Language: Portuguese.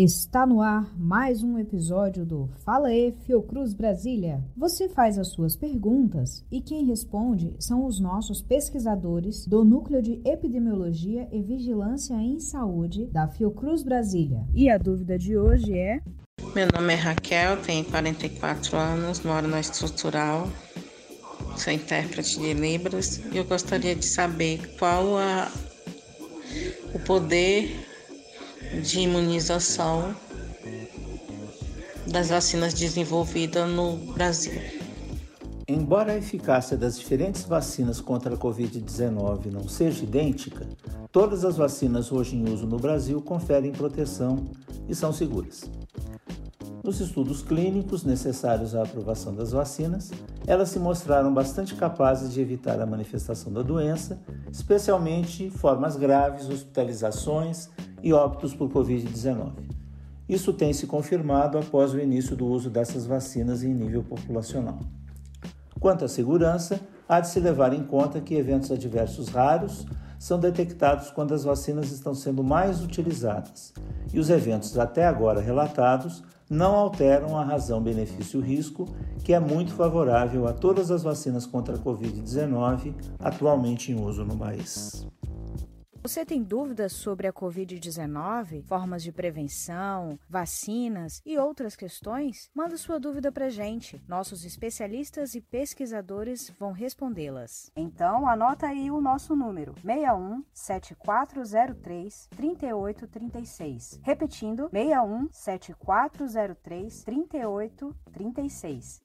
Está no ar mais um episódio do Fala E Fiocruz Brasília. Você faz as suas perguntas e quem responde são os nossos pesquisadores do Núcleo de Epidemiologia e Vigilância em Saúde da Fiocruz Brasília. E a dúvida de hoje é: Meu nome é Raquel, tenho 44 anos, moro na estrutural, sou intérprete de Libras e eu gostaria de saber qual a, o poder de imunização das vacinas desenvolvidas no Brasil. Embora a eficácia das diferentes vacinas contra a Covid-19 não seja idêntica, todas as vacinas hoje em uso no Brasil conferem proteção e são seguras. Nos estudos clínicos necessários à aprovação das vacinas, elas se mostraram bastante capazes de evitar a manifestação da doença, especialmente formas graves, hospitalizações e óbitos por Covid-19. Isso tem se confirmado após o início do uso dessas vacinas em nível populacional. Quanto à segurança, há de se levar em conta que eventos adversos raros são detectados quando as vacinas estão sendo mais utilizadas, e os eventos até agora relatados não alteram a razão benefício-risco, que é muito favorável a todas as vacinas contra a Covid-19 atualmente em uso no país. Você tem dúvidas sobre a Covid-19, formas de prevenção, vacinas e outras questões? Manda sua dúvida para gente. Nossos especialistas e pesquisadores vão respondê-las. Então, anota aí o nosso número: 61 7403 3836. Repetindo: 61 7403 3836.